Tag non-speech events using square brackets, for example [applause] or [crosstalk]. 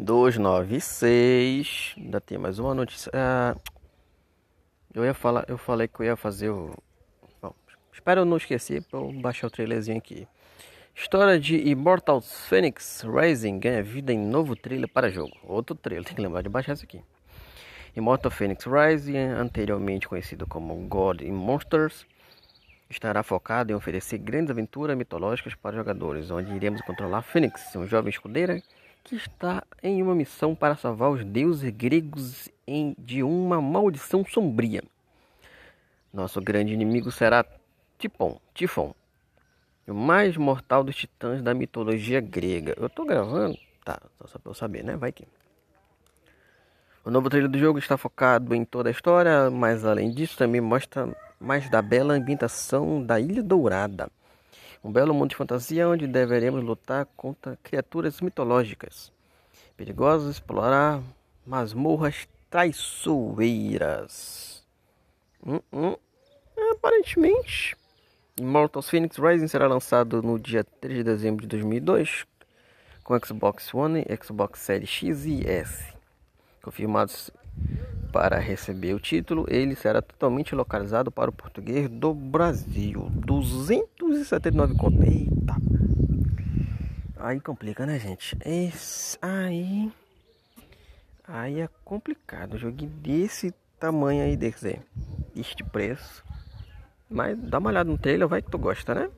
296. Ainda tem mais uma notícia. Ah, eu ia falar, eu falei que eu ia fazer o. Bom, espero eu não esquecer para baixar o trailerzinho aqui. História de Immortal Phoenix Rising ganha vida em novo trailer para jogo. Outro trailer, [laughs] tem que lembrar de baixar isso aqui. Immortal Phoenix Rising, anteriormente conhecido como God in Monsters, estará focado em oferecer grandes aventuras mitológicas para jogadores, onde iremos controlar Phoenix, um jovem escudeira que está em uma missão para salvar os deuses gregos em, de uma maldição sombria. Nosso grande inimigo será Tipon, Tifon, o mais mortal dos titãs da mitologia grega. Eu tô gravando? Tá, só pra eu saber, né? Vai que. O novo trailer do jogo está focado em toda a história, mas além disso também mostra mais da bela ambientação da Ilha Dourada. Um belo mundo de fantasia onde deveremos lutar contra criaturas mitológicas. Perigosas, explorar masmorras traiçoeiras. Hum, hum. Aparentemente, Immortals Phoenix Rising será lançado no dia 3 de dezembro de 2002 com Xbox One, Xbox Series X e S. Confirmados para receber o título, ele será totalmente localizado para o português do Brasil. 279 conto. Eita. Aí complica, né, gente? Esse aí aí é complicado. Joguinho desse tamanho aí, desse, deste preço. Mas dá uma olhada no trailer, vai que tu gosta, né?